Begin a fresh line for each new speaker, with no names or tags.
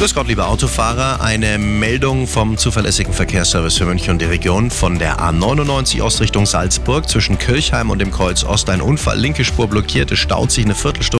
Grüß Gott, liebe Autofahrer. Eine Meldung vom zuverlässigen Verkehrsservice für München und die Region von der A99 Ostrichtung Salzburg zwischen Kirchheim und dem Kreuz Ost. Ein Unfall, linke Spur blockiert, es staut sich eine Viertelstunde.